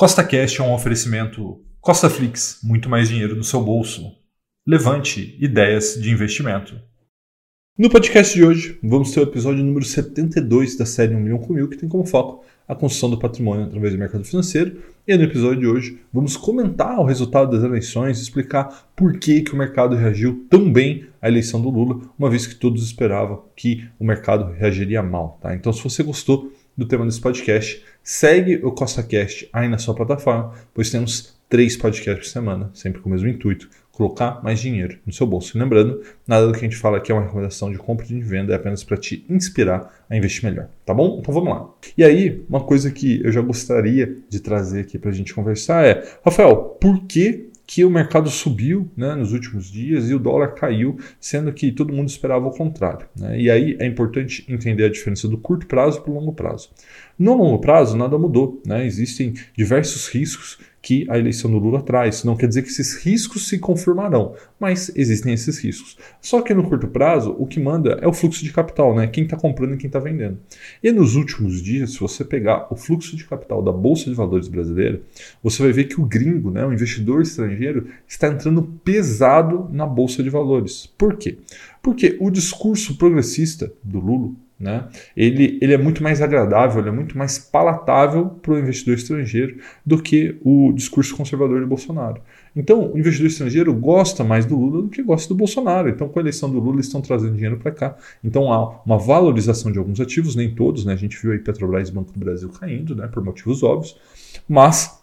Costa Cash é um oferecimento Costa Flix, muito mais dinheiro no seu bolso. Levante ideias de investimento. No podcast de hoje, vamos ter o episódio número 72 da série 1 milhão com mil, que tem como foco a construção do patrimônio através do mercado financeiro. E no episódio de hoje, vamos comentar o resultado das eleições explicar por que, que o mercado reagiu tão bem à eleição do Lula, uma vez que todos esperavam que o mercado reagiria mal. Tá? Então, se você gostou do tema desse podcast, segue o CostaCast aí na sua plataforma, pois temos três podcasts por semana, sempre com o mesmo intuito, colocar mais dinheiro no seu bolso. E lembrando, nada do que a gente fala aqui é uma recomendação de compra e de venda, é apenas para te inspirar a investir melhor, tá bom? Então vamos lá. E aí, uma coisa que eu já gostaria de trazer aqui para a gente conversar é, Rafael, por que que o mercado subiu né, nos últimos dias e o dólar caiu, sendo que todo mundo esperava o contrário. Né? E aí é importante entender a diferença do curto prazo para o longo prazo. No longo prazo, nada mudou. Né? Existem diversos riscos que a eleição do Lula traz. Não quer dizer que esses riscos se confirmarão, mas existem esses riscos. Só que no curto prazo, o que manda é o fluxo de capital, né? quem está comprando e quem está vendendo. E nos últimos dias, se você pegar o fluxo de capital da Bolsa de Valores brasileira, você vai ver que o gringo, né, o investidor estrangeiro, está entrando pesado na Bolsa de Valores. Por quê? Porque o discurso progressista do Lula né? Ele, ele é muito mais agradável, é muito mais palatável para o investidor estrangeiro do que o discurso conservador de Bolsonaro. Então, o investidor estrangeiro gosta mais do Lula do que gosta do Bolsonaro. Então, com a eleição do Lula, eles estão trazendo dinheiro para cá. Então, há uma valorização de alguns ativos, nem todos, né? A gente viu aí Petrobras e Banco do Brasil caindo, né? Por motivos óbvios. Mas,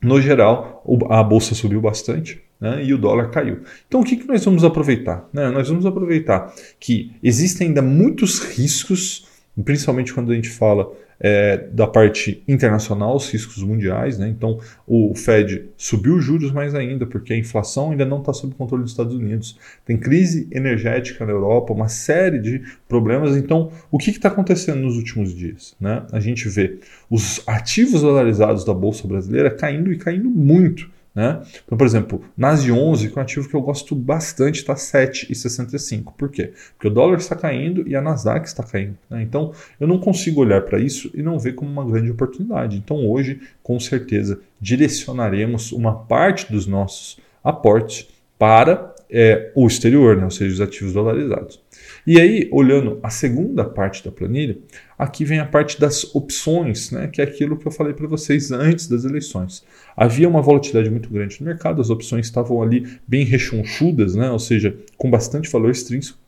no geral, a bolsa subiu bastante né, e o dólar caiu. Então o que, que nós vamos aproveitar? Né? Nós vamos aproveitar que existem ainda muitos riscos, principalmente quando a gente fala é, da parte internacional, os riscos mundiais. Né? Então o Fed subiu os juros mais ainda, porque a inflação ainda não está sob controle dos Estados Unidos. Tem crise energética na Europa, uma série de problemas. Então o que está acontecendo nos últimos dias? Né? A gente vê os ativos dolarizados da Bolsa Brasileira caindo e caindo muito. Né? Então, por exemplo, NASI 11, que é um ativo que eu gosto bastante, está 7,65. Por quê? Porque o dólar está caindo e a Nasdaq está caindo. Né? Então, eu não consigo olhar para isso e não ver como uma grande oportunidade. Então, hoje, com certeza, direcionaremos uma parte dos nossos aportes para é, o exterior, né? ou seja, os ativos dolarizados. E aí, olhando a segunda parte da planilha, aqui vem a parte das opções, né, que é aquilo que eu falei para vocês antes das eleições. Havia uma volatilidade muito grande no mercado, as opções estavam ali bem rechonchudas, né, ou seja, com bastante valor extrínseco.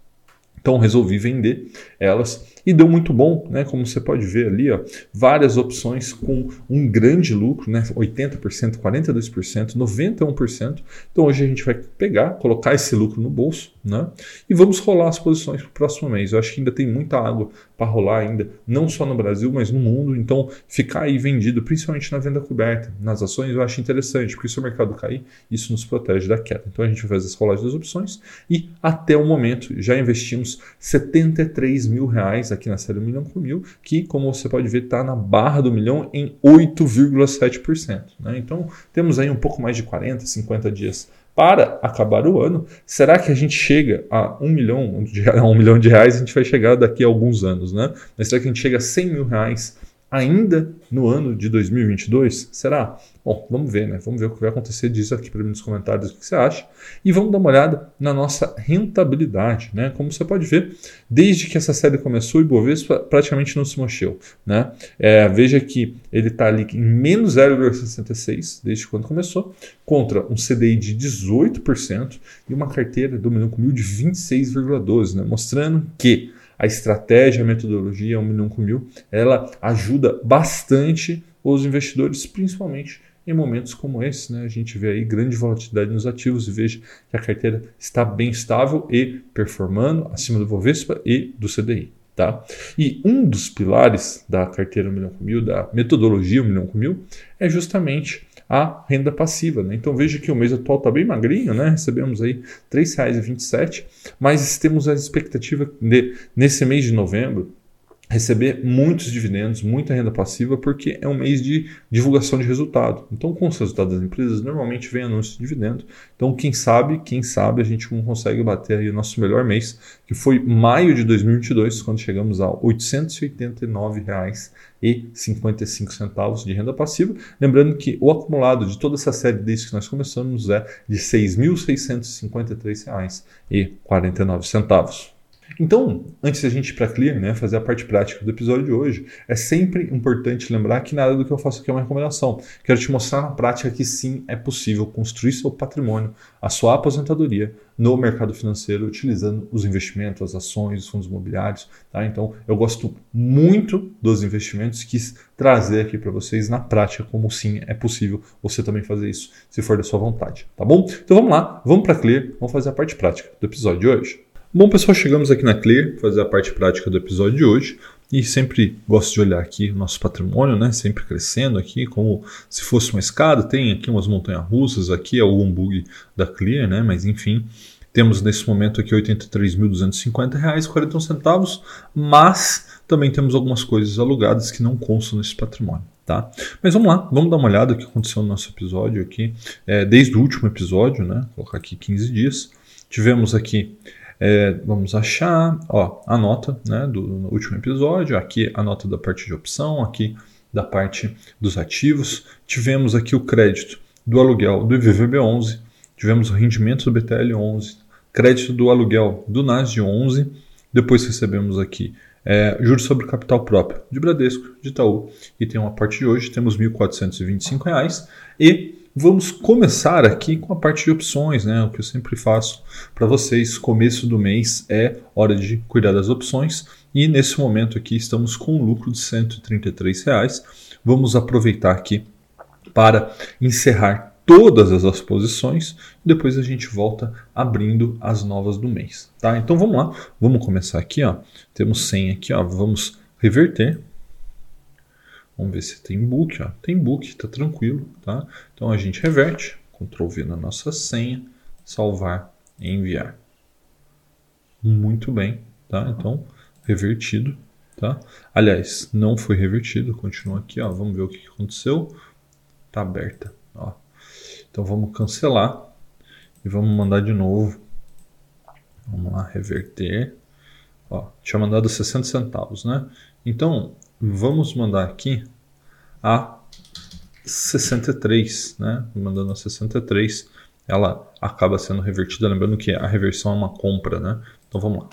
Então resolvi vender elas e deu muito bom, né? Como você pode ver ali, ó, várias opções com um grande lucro, né? 80%, 42%, 91%. Então hoje a gente vai pegar, colocar esse lucro no bolso, né? E vamos rolar as posições para o próximo mês. Eu acho que ainda tem muita água para rolar ainda, não só no Brasil, mas no mundo. Então ficar aí vendido, principalmente na venda coberta, nas ações, eu acho interessante, porque se o mercado cair, isso nos protege da queda. Então a gente vai fazer as rolagens das opções e até o momento já investimos 73 mil reais aqui na série 1 milhão com mil, que, como você pode ver, está na barra do milhão em 8,7%. Né? Então, temos aí um pouco mais de 40, 50 dias para acabar o ano. Será que a gente chega a um milhão de, um milhão de reais? A gente vai chegar daqui a alguns anos, né? Mas será que a gente chega a 100 mil reais ainda no ano de 2022? Será? Bom, vamos ver, né? Vamos ver o que vai acontecer disso aqui para mim nos comentários, o que você acha. E vamos dar uma olhada na nossa rentabilidade, né? Como você pode ver, desde que essa série começou, o Ibovespa praticamente não se mexeu, né? É, veja que ele está ali em menos 0,66 desde quando começou, contra um CDI de 18% e uma carteira do milhão com mil de 26,12, né? Mostrando que a estratégia, a metodologia, 1 milhão com mil, ela ajuda bastante os investidores, principalmente em momentos como esse. Né? A gente vê aí grande volatilidade nos ativos e veja que a carteira está bem estável e performando acima do Bovespa e do CDI. Tá? E um dos pilares da carteira 1 milhão com mil, da metodologia 1 milhão com mil, é justamente a renda passiva. Né? Então veja que o mês atual está bem magrinho, né? recebemos aí R$ 3,27, mas temos a expectativa de, nesse mês de novembro, receber muitos dividendos, muita renda passiva, porque é um mês de divulgação de resultado. Então, com os resultados das empresas, normalmente vem anúncio de dividendo. Então, quem sabe, quem sabe a gente consegue bater aí o nosso melhor mês, que foi maio de 2022, quando chegamos a R$ 889,55 de renda passiva. Lembrando que o acumulado de toda essa série desde que nós começamos é de R$ 6.653,49. Então, antes da gente ir para Clear, né, fazer a parte prática do episódio de hoje, é sempre importante lembrar que nada do que eu faço aqui é uma recomendação. Quero te mostrar na prática que sim, é possível construir seu patrimônio, a sua aposentadoria no mercado financeiro, utilizando os investimentos, as ações, os fundos imobiliários. Tá? Então, eu gosto muito dos investimentos, quis trazer aqui para vocês na prática como sim é possível você também fazer isso, se for da sua vontade. Tá bom? Então vamos lá, vamos para Clear, vamos fazer a parte prática do episódio de hoje. Bom, pessoal, chegamos aqui na Clear, fazer a parte prática do episódio de hoje. E sempre gosto de olhar aqui o nosso patrimônio, né? Sempre crescendo aqui, como se fosse uma escada. Tem aqui umas montanhas russas, aqui é o bug da Clear, né? Mas enfim, temos nesse momento aqui R$ 83.250,41, mas também temos algumas coisas alugadas que não constam nesse patrimônio. Tá? Mas vamos lá, vamos dar uma olhada no que aconteceu no nosso episódio aqui, é, desde o último episódio, né? Vou colocar aqui 15 dias. Tivemos aqui é, vamos achar ó, a nota né, do último episódio, aqui a nota da parte de opção, aqui da parte dos ativos. Tivemos aqui o crédito do aluguel do IVVB11, tivemos o rendimento do BTL11, crédito do aluguel do NAS de 11, depois recebemos aqui é, juros sobre capital próprio de Bradesco, de Itaú, e tem uma parte de hoje, temos R$ 1.425 e Vamos começar aqui com a parte de opções, né? O que eu sempre faço para vocês. Começo do mês é hora de cuidar das opções e nesse momento aqui estamos com um lucro de 133 reais. Vamos aproveitar aqui para encerrar todas as posições. Depois a gente volta abrindo as novas do mês, tá? Então vamos lá, vamos começar aqui, ó. Temos 100 aqui, ó. Vamos reverter. Vamos ver se tem book. Ó. Tem book, está tranquilo. Tá? Então a gente reverte, Ctrl V na nossa senha, salvar e enviar. Muito bem. Tá? Então, revertido. Tá? Aliás, não foi revertido, continua aqui. Ó. Vamos ver o que aconteceu. Está aberta. Ó. Então vamos cancelar e vamos mandar de novo. Vamos lá, reverter. Ó, tinha mandado 60 centavos, né? Então, vamos mandar aqui a 63, né? Mandando a 63, ela acaba sendo revertida. Lembrando que a reversão é uma compra, né? Então vamos lá.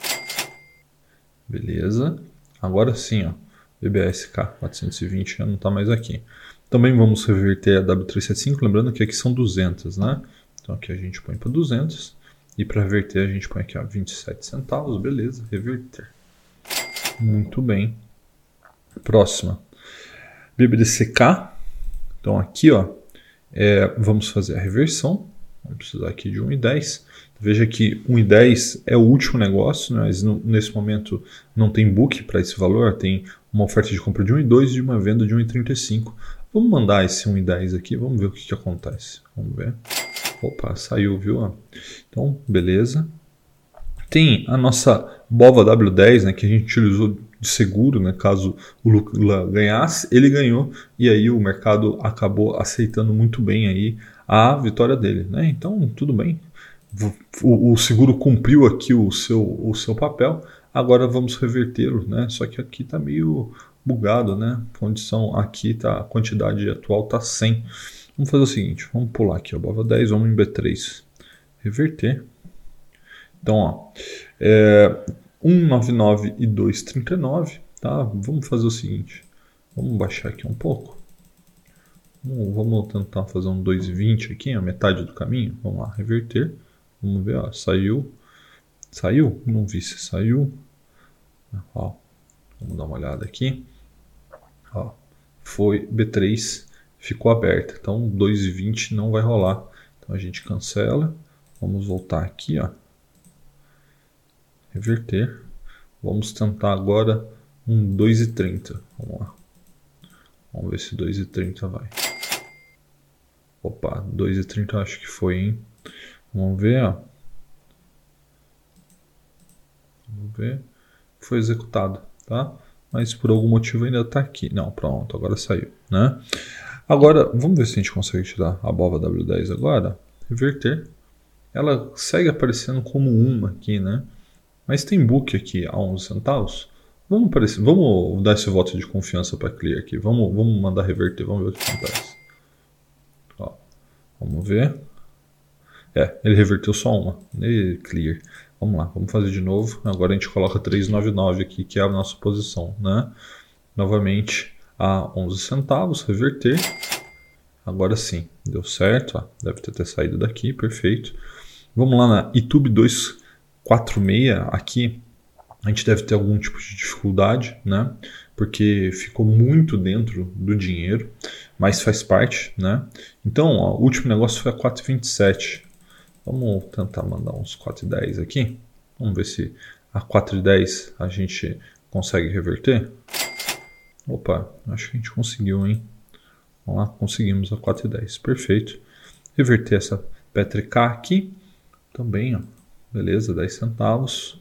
Beleza. Agora sim, ó. BBSK 420 já não está mais aqui. Também vamos reverter a W375, lembrando que aqui são 200, né? Então aqui a gente põe para 200 e para reverter a gente põe aqui ó, 27 centavos, beleza, reverter. Muito bem. Próxima. BBDCK. Então aqui, ó, é, vamos fazer a reversão. Vamos precisar aqui de 1,10. Veja que 1,10 é o último negócio, né? mas no, nesse momento não tem book para esse valor, tem uma oferta de compra de 1,2 e uma venda de 1,35. Vamos mandar esse 1,10 aqui, vamos ver o que, que acontece. Vamos ver. Opa, saiu, viu? Então, beleza. Tem a nossa BOVA W10, né, que a gente utilizou de seguro, né, caso o Lula ganhasse, ele ganhou e aí o mercado acabou aceitando muito bem aí a vitória dele, né? Então tudo bem, o, o seguro cumpriu aqui o seu, o seu papel, agora vamos revertê-lo, né? Só que aqui está meio bugado, né? Condição aqui tá a quantidade atual tá 100. Vamos fazer o seguinte, vamos pular aqui, ó, BOVA 10, vamos em B3, reverter. Então, ó, é, 199 e 239, tá? Vamos fazer o seguinte, vamos baixar aqui um pouco. Vamos, vamos tentar fazer um 220 aqui, a metade do caminho. Vamos lá, reverter. Vamos ver, ó, saiu. Saiu? Não vi se saiu. Ó, vamos dar uma olhada aqui. Ó, foi B3, ficou aberta. Então 220 não vai rolar. Então a gente cancela. Vamos voltar aqui, ó reverter. Vamos tentar agora um 2,30. Vamos lá. Vamos ver se 2,30 vai. Opa, 2,30 acho que foi, hein? Vamos ver, ó. Vamos ver. Foi executado, tá? mas por algum motivo ainda está aqui. Não, pronto, agora saiu, né? Agora, vamos ver se a gente consegue tirar a bova W10 agora. Reverter. Ela segue aparecendo como uma aqui, né? Mas tem book aqui a 11 centavos. Vamos, vamos dar esse voto de confiança para clear aqui. Vamos, vamos mandar reverter, vamos ver o que acontece. Ó, vamos ver. É, ele reverteu só uma. E clear. Vamos lá, vamos fazer de novo. Agora a gente coloca 399 aqui, que é a nossa posição, né? Novamente a 11 centavos, reverter. Agora sim, deu certo. Ó, deve ter, ter saído daqui, perfeito. Vamos lá na YouTube 246 aqui. A gente deve ter algum tipo de dificuldade, né? Porque ficou muito dentro do dinheiro, mas faz parte, né? Então, ó, o último negócio foi a 427. Vamos tentar mandar uns 4,10 aqui. Vamos ver se a 4,10 a gente consegue reverter. Opa, acho que a gente conseguiu, hein? Vamos lá, conseguimos a 4,10. Perfeito. Reverter essa PTK aqui. Também, ó. Beleza, 10 centavos.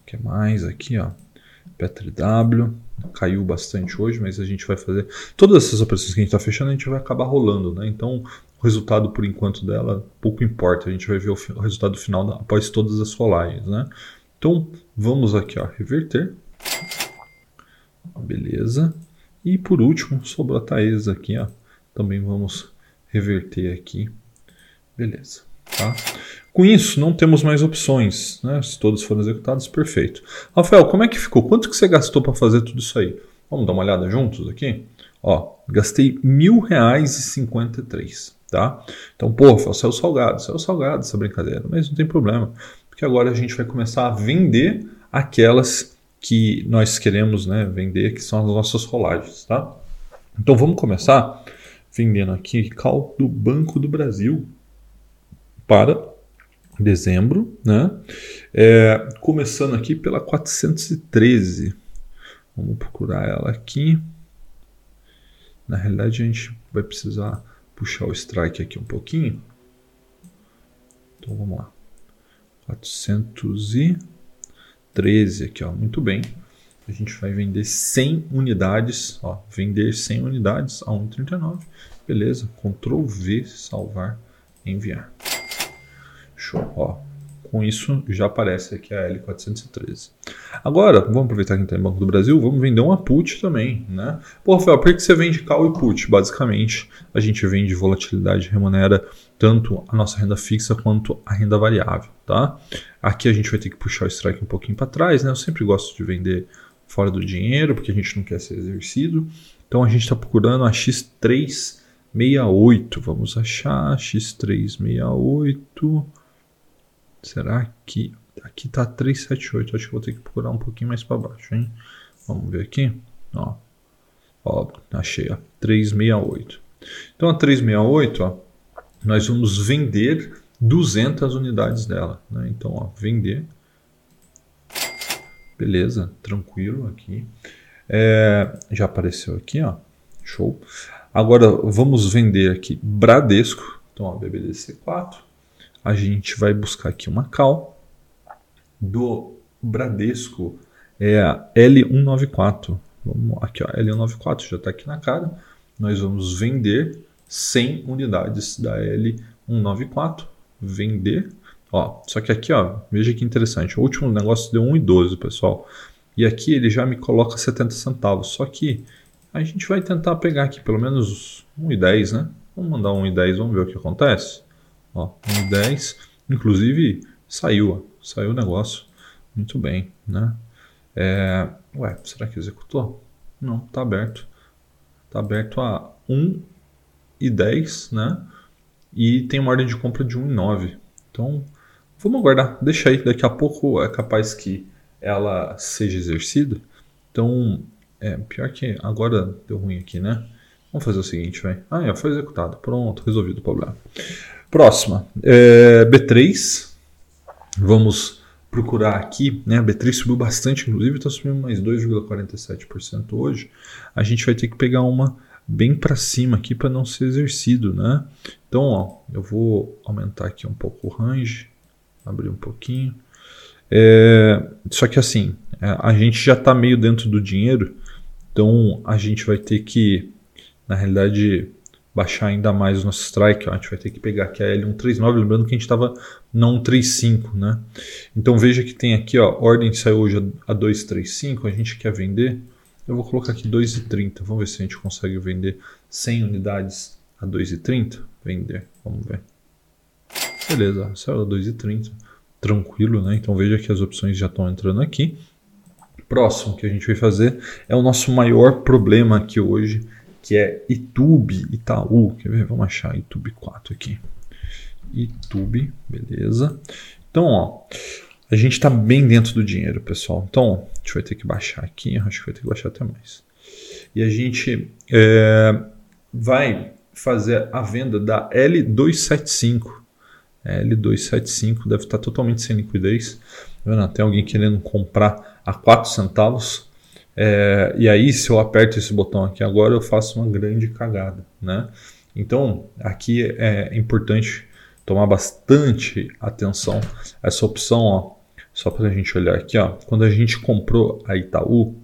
O que mais aqui, ó? Petri W. Caiu bastante hoje, mas a gente vai fazer. Todas essas operações que a gente está fechando, a gente vai acabar rolando, né? Então, o resultado por enquanto dela pouco importa, a gente vai ver o, resultado final da, após todas as rolagens, né? Então vamos aqui, ó, reverter. Beleza. E por último, sobrou a Taesa aqui, ó. Também vamos reverter aqui. Beleza. Tá? Com isso, não temos mais opções. Né? Se todos foram executados, perfeito. Rafael, como é que ficou? Quanto que você gastou para fazer tudo isso aí? Vamos dar uma olhada juntos aqui? Ó, gastei mil reais e cinquenta tá? Então, pô, saiu salgado, saiu salgado essa brincadeira, mas não tem problema, porque agora a gente vai começar a vender aquelas que nós queremos né, vender, que são as nossas rolagens, tá? Então vamos começar vendendo aqui cal do Banco do Brasil para dezembro, né? É, começando aqui pela 413. Vamos procurar ela aqui. Na realidade, a gente vai precisar puxar o strike aqui um pouquinho. Então vamos lá. 413 aqui, ó. Muito bem. A gente vai vender 100 unidades, ó, vender 100 unidades a 1,39. Beleza? Ctrl V, salvar, enviar. Show, ó. Com isso já aparece aqui a L413. Agora, vamos aproveitar que está em Banco do Brasil, vamos vender uma put também, né? Pô, Rafael, por que você vende call e put? Basicamente, a gente vende volatilidade, remunera tanto a nossa renda fixa quanto a renda variável, tá? Aqui a gente vai ter que puxar o strike um pouquinho para trás, né? Eu sempre gosto de vender fora do dinheiro, porque a gente não quer ser exercido. Então a gente está procurando a X368. Vamos achar X368. Será que aqui tá 378? Acho que vou ter que procurar um pouquinho mais para baixo, hein? Vamos ver aqui. Ó, ó achei a 368. Então a 368, ó, nós vamos vender 200 unidades dela, né? Então, ó, vender. Beleza, tranquilo aqui. É, já apareceu aqui, ó. Show. Agora vamos vender aqui Bradesco. Então, ó, BBDC4 a gente vai buscar aqui uma cal do Bradesco, é a L194. Vamos aqui, ó, L194 já está aqui na cara. Nós vamos vender 100 unidades da L194. Vender. Ó, só que aqui, ó, veja que interessante. O último negócio deu 1,12, pessoal. E aqui ele já me coloca 70 centavos. Só que a gente vai tentar pegar aqui pelo menos 1,10, né? Vamos mandar 1,10, vamos ver o que acontece. Ó, 1,10. Inclusive, saiu, ó, saiu o negócio. Muito bem, né? É, ué, será que executou? Não, está aberto. Está aberto a 1,10, né? E tem uma ordem de compra de 1,9. Então, vamos aguardar. Deixa aí, daqui a pouco é capaz que ela seja exercida. Então, é pior que agora deu ruim aqui, né? Vamos fazer o seguinte, vai. Ah, já foi executado. Pronto, resolvido o problema. Próxima, é, B3. Vamos procurar aqui, né? A B3 subiu bastante, inclusive está subindo mais 2,47% hoje. A gente vai ter que pegar uma bem para cima aqui para não ser exercido, né? Então, ó, eu vou aumentar aqui um pouco o range, abrir um pouquinho. É, só que assim, é, a gente já está meio dentro do dinheiro, então a gente vai ter que, na realidade, baixar ainda mais o nosso strike. Ó. A gente vai ter que pegar aqui a L139, lembrando que a gente estava na 135, né? Então veja que tem aqui, ó, ordem saiu hoje a 235, a gente quer vender. Eu vou colocar aqui 2,30. Vamos ver se a gente consegue vender 100 unidades a 2,30. Vender, vamos ver. Beleza, saiu a 2,30. Tranquilo, né? Então veja que as opções já estão entrando aqui. Próximo que a gente vai fazer é o nosso maior problema aqui hoje, que é YouTube Itaú. Quer ver? Vamos achar YouTube 4 aqui. YouTube, beleza. Então, ó, a gente está bem dentro do dinheiro, pessoal. Então, a gente vai ter que baixar aqui, acho que vai ter que baixar até mais. E a gente é, vai fazer a venda da L275. L275 deve estar totalmente sem liquidez. Tá Tem alguém querendo comprar a 4 centavos. É, e aí, se eu aperto esse botão aqui agora, eu faço uma grande cagada. Né? Então, aqui é importante tomar bastante atenção. Essa opção, ó, só para a gente olhar aqui, ó, quando a gente comprou a Itaú,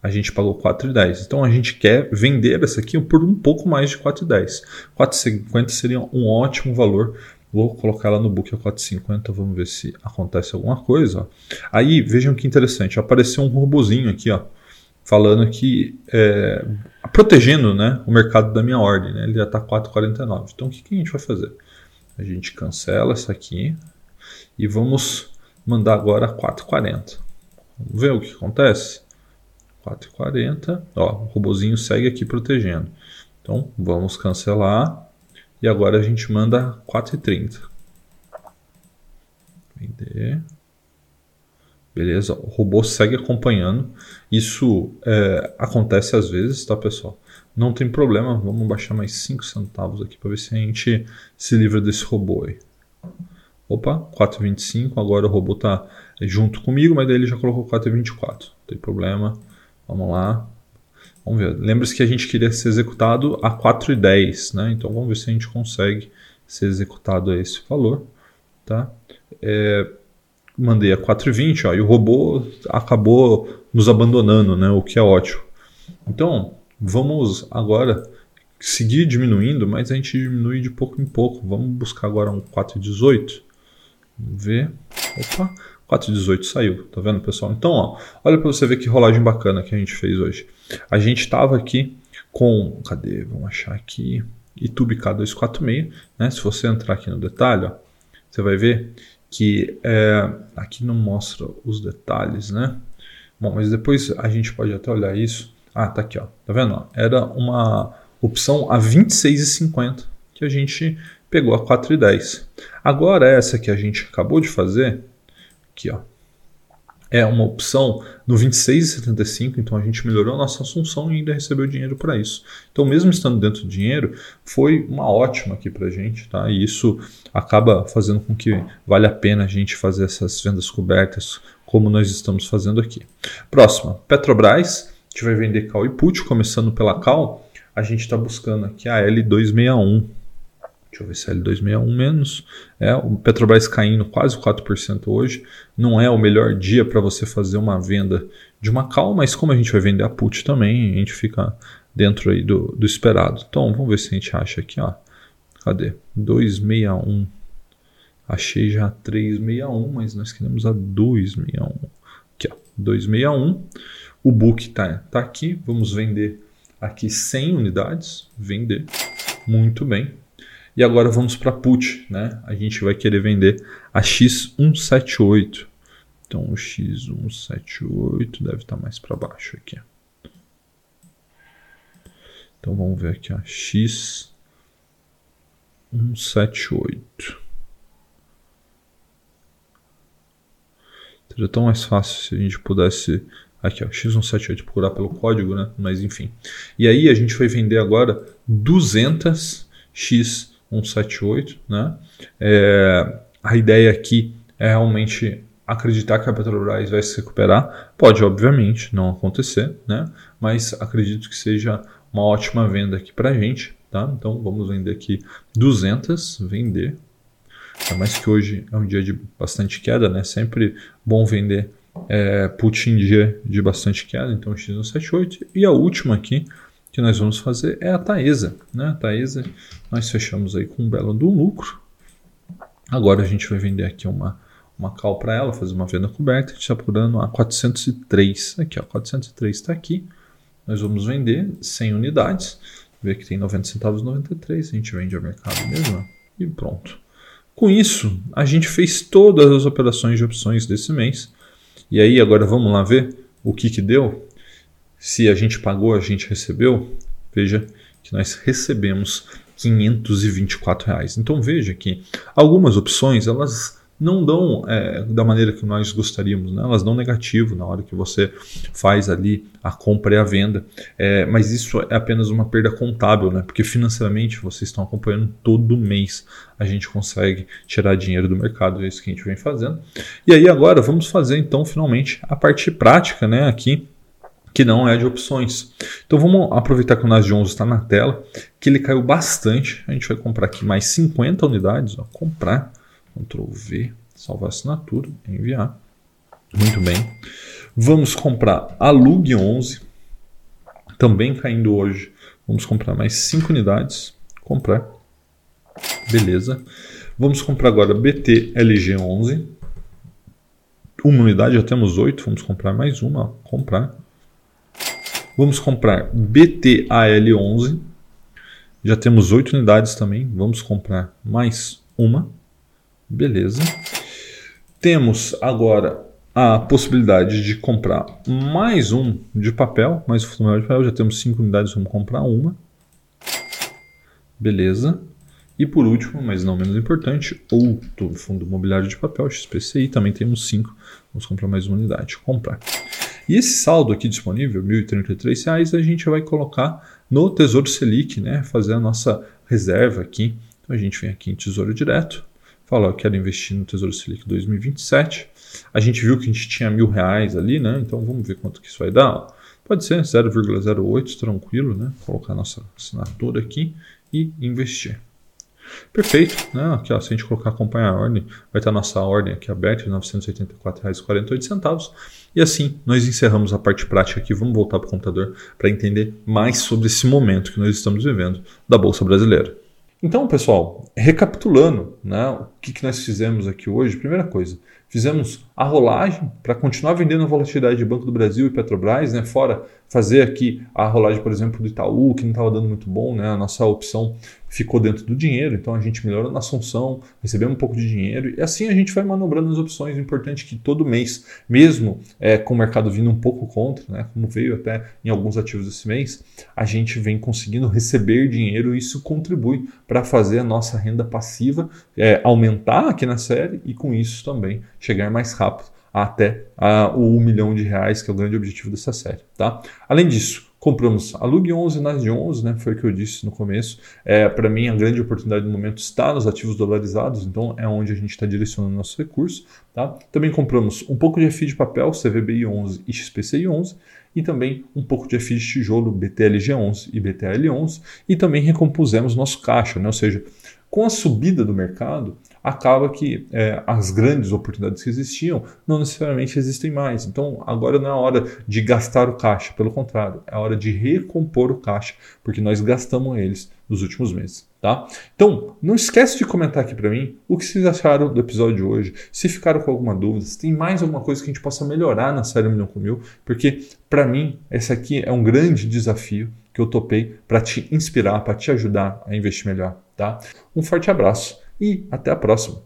a gente pagou 4,10. Então a gente quer vender essa aqui por um pouco mais de 4,10. 4,50 seria um ótimo valor. Vou colocar ela no book a 4,50, vamos ver se acontece alguma coisa. Ó. Aí vejam que interessante, apareceu um robozinho aqui, ó, falando que é, protegendo né, o mercado da minha ordem. Né, ele já está 4,49. Então o que, que a gente vai fazer? A gente cancela essa aqui e vamos mandar agora 4,40. Vamos ver o que acontece? 4,40. Ó, o robozinho segue aqui protegendo. Então, vamos cancelar. E agora a gente manda 4,30. Vender. Beleza, o robô segue acompanhando. Isso é, acontece às vezes, tá, pessoal? Não tem problema, vamos baixar mais 5 centavos aqui para ver se a gente se livra desse robô aí. Opa, 4,25, agora o robô está junto comigo, mas daí ele já colocou 4,24. Não tem problema. Vamos lá. Vamos ver. Lembre-se que a gente queria ser executado a 4,10, né? Então vamos ver se a gente consegue ser executado a esse valor, tá? É, mandei a 4,20, ó, e o robô acabou nos abandonando, né? O que é ótimo. Então, vamos agora seguir diminuindo, mas a gente diminui de pouco em pouco. Vamos buscar agora um 4,18. Vamos ver. Opa, 4,18 saiu, tá vendo, pessoal? Então, ó, olha para você ver que rolagem bacana que a gente fez hoje. A gente estava aqui com, cadê? Vamos achar aqui, YouTube K246, né? Se você entrar aqui no detalhe, ó, você vai ver que é, aqui não mostra os detalhes, né? Bom, mas depois a gente pode até olhar isso. Ah, tá aqui, ó. Tá vendo? Era uma opção a 26,50 que a gente pegou a 4,10. Agora essa que a gente acabou de fazer, Aqui, ó. É uma opção no 26,75, então a gente melhorou a nossa assunção e ainda recebeu dinheiro para isso. Então, mesmo estando dentro do dinheiro, foi uma ótima aqui para a gente, tá? E isso acaba fazendo com que vale a pena a gente fazer essas vendas cobertas, como nós estamos fazendo aqui. Próxima, Petrobras. A gente vai vender call e put, começando pela call. A gente está buscando aqui a L261. Deixa eu ver se é L261 menos. É, o Petrobras caindo quase 4% hoje. Não é o melhor dia para você fazer uma venda de uma call, mas como a gente vai vender a put também, a gente fica dentro aí do, do esperado. Então, vamos ver se a gente acha aqui, ó. Cadê? 261. Achei já 361, mas nós queremos a 261. Aqui, ó. 261. O book tá, tá aqui. Vamos vender aqui 100 unidades. Vender. Muito bem. E agora vamos para put, né? A gente vai querer vender a X178. Então o X178 deve estar mais para baixo aqui. Então vamos ver aqui a X178. Seria tão mais fácil se a gente pudesse aqui ó, X178 procurar pelo código, né? Mas enfim. E aí a gente vai vender agora 200 X 178, né? É, a ideia aqui é realmente acreditar que a Petrobras vai se recuperar. Pode, obviamente, não acontecer, né? Mas acredito que seja uma ótima venda aqui para a gente, tá? Então vamos vender aqui 200, vender. Ainda mais que hoje é um dia de bastante queda, né? Sempre bom vender é, put em dia de bastante queda, então X178. E a última aqui que nós vamos fazer é a Taesa. Né? A Taesa nós fechamos aí com um belo do lucro. Agora a gente vai vender aqui uma, uma call para ela, fazer uma venda coberta. A gente está procurando a 403. Aqui, ó, 403 está aqui. Nós vamos vender 100 unidades. Vê que tem 90 centavos 93. A gente vende ao mercado mesmo. E pronto. Com isso, a gente fez todas as operações de opções desse mês. E aí, agora vamos lá ver o que, que deu? Se a gente pagou, a gente recebeu. Veja que nós recebemos 524 reais. Então veja que algumas opções elas não dão é, da maneira que nós gostaríamos, né? elas dão negativo na hora que você faz ali a compra e a venda, é, mas isso é apenas uma perda contábil, né? porque financeiramente vocês estão acompanhando todo mês, a gente consegue tirar dinheiro do mercado, é isso que a gente vem fazendo. E aí agora vamos fazer então finalmente a parte prática né? aqui que não é de opções. Então vamos aproveitar que o NAS de 11 está na tela, que ele caiu bastante. A gente vai comprar aqui mais 50 unidades, ó, comprar Ctrl V, salvar assinatura, enviar. Muito bem. Vamos comprar a Lug 11, também caindo hoje. Vamos comprar mais 5 unidades. Comprar. Beleza. Vamos comprar agora BT LG 11. Uma unidade, já temos 8. Vamos comprar mais uma. Comprar. Vamos comprar BTAL 11. Já temos 8 unidades também. Vamos comprar mais uma. Beleza. Temos agora a possibilidade de comprar mais um de papel, mais um fundo de papel. Já temos cinco unidades, vamos comprar uma. Beleza. E por último, mas não menos importante, outro fundo imobiliário de papel, XPCI, também temos cinco. Vamos comprar mais uma unidade. Comprar. E esse saldo aqui disponível, R$ 1.033, a gente vai colocar no Tesouro Selic, né? fazer a nossa reserva aqui. Então a gente vem aqui em Tesouro Direto, fala, eu quero investir no Tesouro Selic 2027. A gente viu que a gente tinha mil reais ali, né? Então vamos ver quanto que isso vai dar. Pode ser 0,08, tranquilo, né? Colocar nossa assinatura aqui e investir. Perfeito, né? Aqui, ó, se a gente colocar acompanhar a ordem, vai estar a nossa ordem aqui aberta de R$ 984,48. E assim, nós encerramos a parte prática aqui. Vamos voltar para o computador para entender mais sobre esse momento que nós estamos vivendo da Bolsa Brasileira. Então, pessoal, recapitulando né, o que, que nós fizemos aqui hoje, primeira coisa, fizemos a rolagem para continuar vendendo a volatilidade de Banco do Brasil e Petrobras, né, fora fazer aqui a rolagem, por exemplo, do Itaú, que não estava dando muito bom, né, a nossa opção ficou dentro do dinheiro, então a gente melhorou na assunção, recebemos um pouco de dinheiro e assim a gente vai manobrando as opções. Importante que todo mês, mesmo é, com o mercado vindo um pouco contra, né, como veio até em alguns ativos desse mês, a gente vem conseguindo receber dinheiro e isso contribui para fazer a nossa renda passiva é, aumentar aqui na série e com isso também chegar mais rápido até a, o 1 milhão de reais, que é o grande objetivo dessa série. Tá? Além disso, compramos a Lug 11 nas de 11, né? Foi o que eu disse no começo. É, Para mim, a grande oportunidade no momento está nos ativos dolarizados, então é onde a gente está direcionando nossos recursos. Tá? Também compramos um pouco de FI de papel, CVBI 11 e XPCI 11, e também um pouco de FI de tijolo, BTLG 11 e BTL 11, e também recompusemos nosso caixa, né? ou seja, com a subida do mercado, acaba que é, as grandes oportunidades que existiam não necessariamente existem mais. Então agora não é hora de gastar o caixa, pelo contrário, é hora de recompor o caixa, porque nós gastamos eles nos últimos meses. Tá? Então, não esquece de comentar aqui para mim o que vocês acharam do episódio de hoje. Se ficaram com alguma dúvida, se tem mais alguma coisa que a gente possa melhorar na série Milhão com Mil, porque para mim esse aqui é um grande desafio que eu topei para te inspirar, para te ajudar a investir melhor. Tá? Um forte abraço e até a próxima.